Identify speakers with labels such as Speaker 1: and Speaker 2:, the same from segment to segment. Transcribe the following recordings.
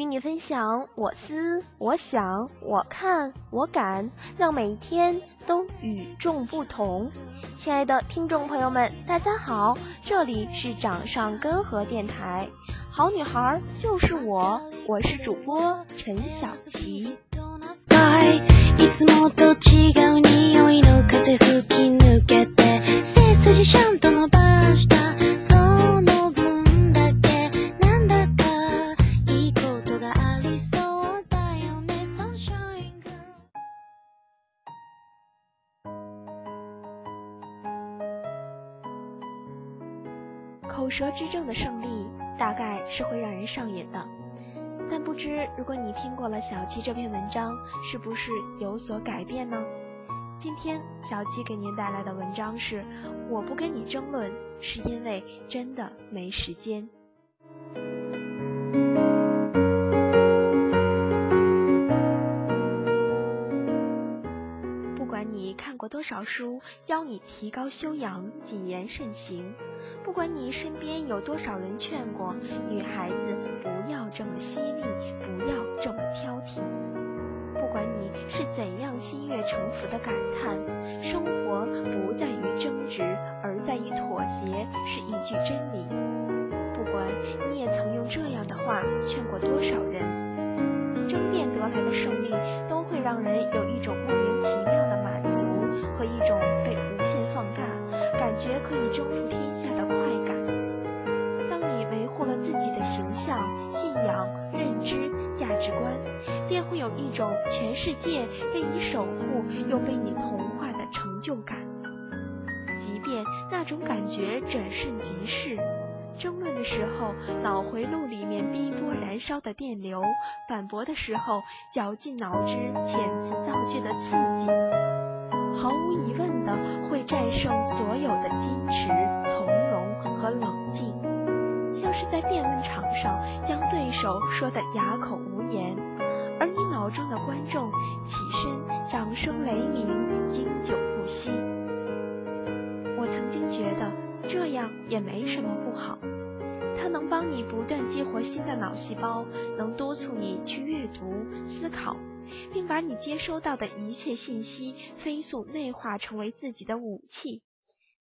Speaker 1: 与你分享我思我想我看我感，让每一天都与众不同。亲爱的听众朋友们，大家好，这里是掌上根河电台，好女孩就是我，我是主播陈小琪。口舌之争的胜利大概是会让人上瘾的，但不知如果你听过了小七这篇文章，是不是有所改变呢？今天小七给您带来的文章是：我不跟你争论，是因为真的没时间。过多少书教你提高修养、谨言慎行？不管你身边有多少人劝过女孩子不要这么犀利，不要这么挑剔；不管你是怎样心悦诚服的感叹，生活不在于争执，而在于妥协，是一句真理。不管你也曾用这样的话劝过多少人，争辩得来的胜利，都会让人有一种莫名其妙的。和一种被无限放大，感觉可以征服天下的快感。当你维护了自己的形象、信仰、认知、价值观，便会有一种全世界被你守护又被你同化的成就感。即便那种感觉转瞬即逝，争论的时候脑回路里面逼波燃烧的电流，反驳的时候绞尽脑汁遣词造句的刺激。毫无疑问的会战胜所有的矜持、从容和冷静，像是在辩论场上将对手说得哑口无言，而你脑中的观众起身，掌声雷鸣，经久不息。我曾经觉得这样也没什么不好，它能帮你不断激活新的脑细胞，能督促你去阅读、思考。并把你接收到的一切信息飞速内化成为自己的武器，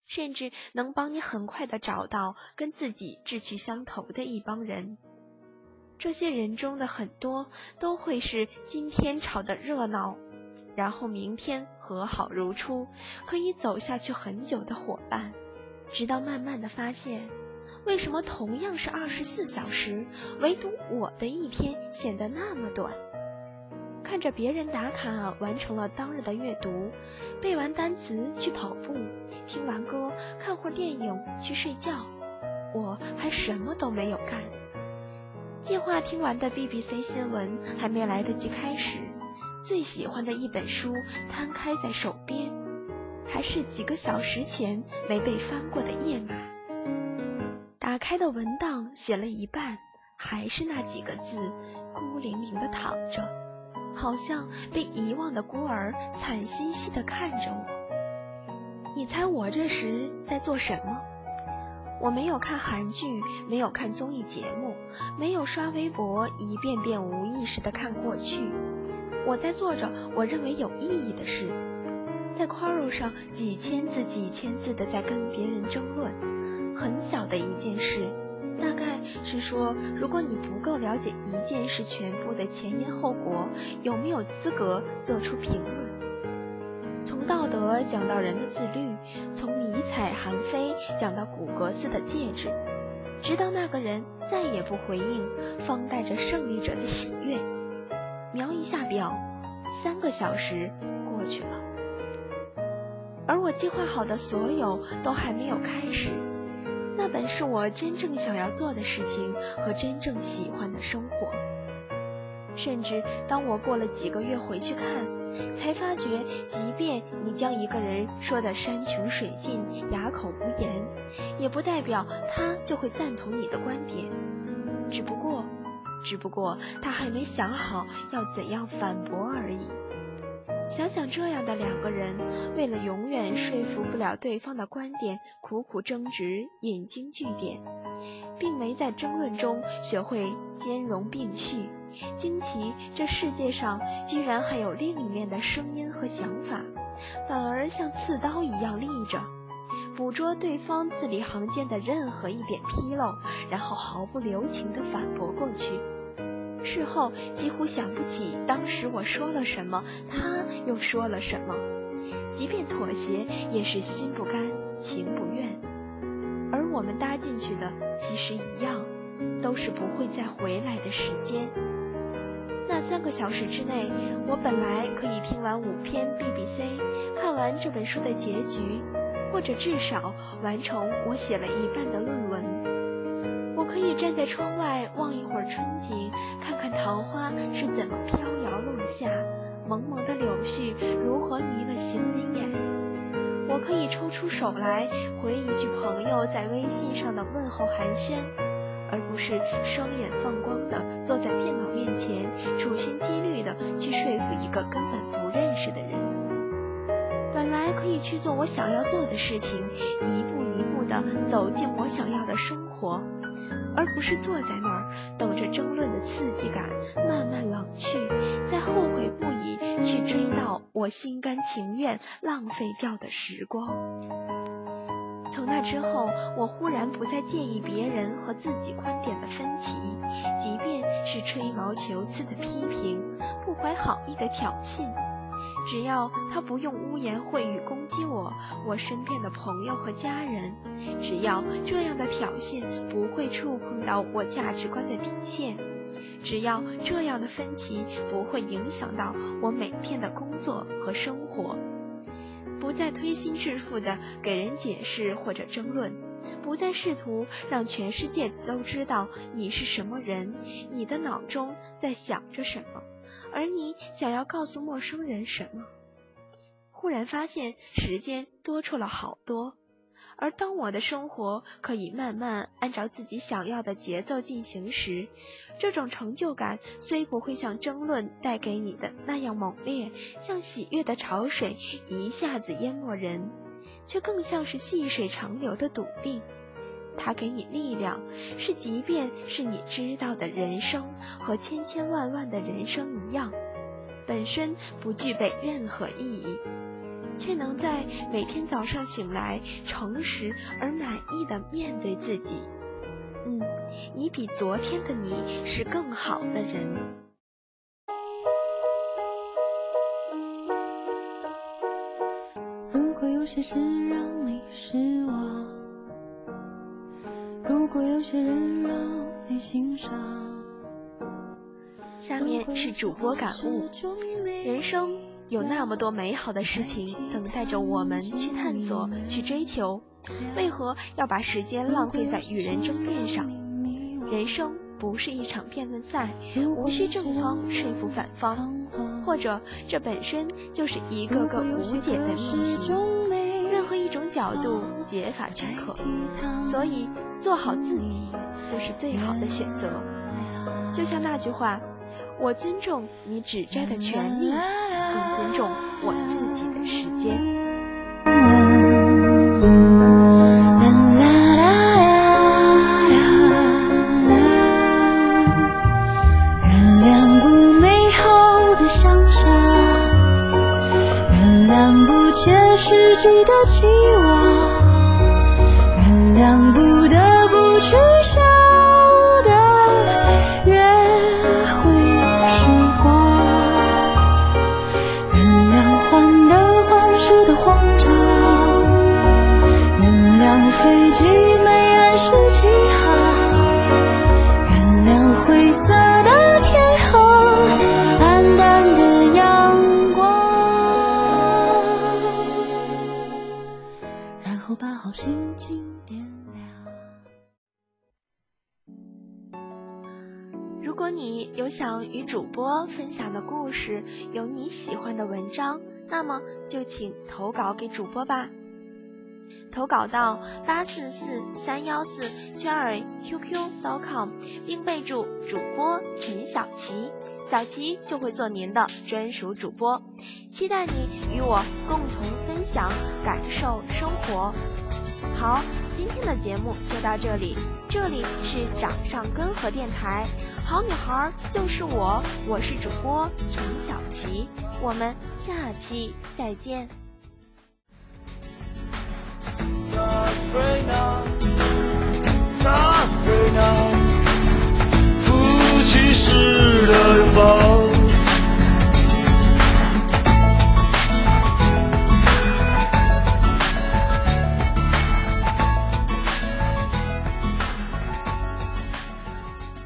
Speaker 1: 甚至能帮你很快的找到跟自己志趣相投的一帮人。这些人中的很多都会是今天吵得热闹，然后明天和好如初，可以走下去很久的伙伴，直到慢慢的发现，为什么同样是二十四小时，唯独我的一天显得那么短。看着别人打卡完成了当日的阅读，背完单词去跑步，听完歌看会电影去睡觉，我还什么都没有干。计划听完的 BBC 新闻还没来得及开始，最喜欢的一本书摊开在手边，还是几个小时前没被翻过的页码。打开的文档写了一半，还是那几个字，孤零零的躺着。好像被遗忘的孤儿，惨兮兮地看着我。你猜我这时在做什么？我没有看韩剧，没有看综艺节目，没有刷微博，一遍遍无意识地看过去。我在做着我认为有意义的事，在 Quora 上几千字、几千字的在跟别人争论，很小的一件事。大概是说，如果你不够了解一件事全部的前因后果，有没有资格做出评论？从道德讲到人的自律，从尼采、韩非讲到古格斯的戒指，直到那个人再也不回应，方带着胜利者的喜悦。瞄一下表，三个小时过去了，而我计划好的所有都还没有开始。那本是我真正想要做的事情和真正喜欢的生活。甚至当我过了几个月回去看，才发觉，即便你将一个人说的山穷水尽、哑口无言，也不代表他就会赞同你的观点。只不过，只不过他还没想好要怎样反驳而已。想想这样的两个人，为了永远说服不了对方的观点，苦苦争执，引经据典，并没在争论中学会兼容并蓄，惊奇这世界上居然还有另一面的声音和想法，反而像刺刀一样立着，捕捉对方字里行间的任何一点纰漏，然后毫不留情地反驳过去。事后几乎想不起当时我说了什么，他又说了什么。即便妥协，也是心不甘情不愿。而我们搭进去的其实一样，都是不会再回来的时间。那三个小时之内，我本来可以听完五篇 BBC，看完这本书的结局，或者至少完成我写了一半的论文。可以站在窗外望一会儿春景，看看桃花是怎么飘摇落下。蒙蒙的柳絮如何迷了行人眼？我可以抽出手来回一句朋友在微信上的问候寒暄，而不是双眼放光的坐在电脑面前，处心积虑的去说服一个根本不认识的人。本来可以去做我想要做的事情，一步一步的走进我想要的生活。而不是坐在那儿等着争论的刺激感慢慢冷去，再后悔不已去追到我心甘情愿浪费掉的时光。从那之后，我忽然不再介意别人和自己观点的分歧，即便是吹毛求疵的批评，不怀好意的挑衅。只要他不用污言秽语攻击我，我身边的朋友和家人，只要这样的挑衅不会触碰到我价值观的底线，只要这样的分歧不会影响到我每天的工作和生活，不再推心置腹的给人解释或者争论，不再试图让全世界都知道你是什么人，你的脑中在想着什么。而你想要告诉陌生人什么？忽然发现时间多出了好多，而当我的生活可以慢慢按照自己想要的节奏进行时，这种成就感虽不会像争论带给你的那样猛烈，像喜悦的潮水一下子淹没人，却更像是细水长流的笃定。它给你力量，是即便是你知道的人生和千千万万的人生一样，本身不具备任何意义，却能在每天早上醒来，诚实而满意的面对自己。嗯，你比昨天的你是更好的人。如果有些事让你失望。如果有些人让你欣赏。下面是主播感悟：人生有那么多美好的事情等待着我们去探索、去追求，为何要把时间浪费在与人争辩上？人生不是一场辩论赛，无需正方说服反方，或者这本身就是一个个无解的命题。一种角度解法均可，所以做好自己就是最好的选择。就像那句话，我尊重你指摘的权利，更尊重我自己的时间。的期望，原谅不得不去笑的约会时光，原谅患得患失的慌张，原谅飞机没按时起好心情点亮。如果你有想与主播分享的故事，有你喜欢的文章，那么就请投稿给主播吧。投稿到八四四三幺四圈儿 QQ.com，并备注主播陈小琪，小琪就会做您的专属主播。期待你与我共同分享、感受生活。好，今天的节目就到这里。这里是掌上根河电台，好女孩就是我，我是主播陈小琪，我们下期再见。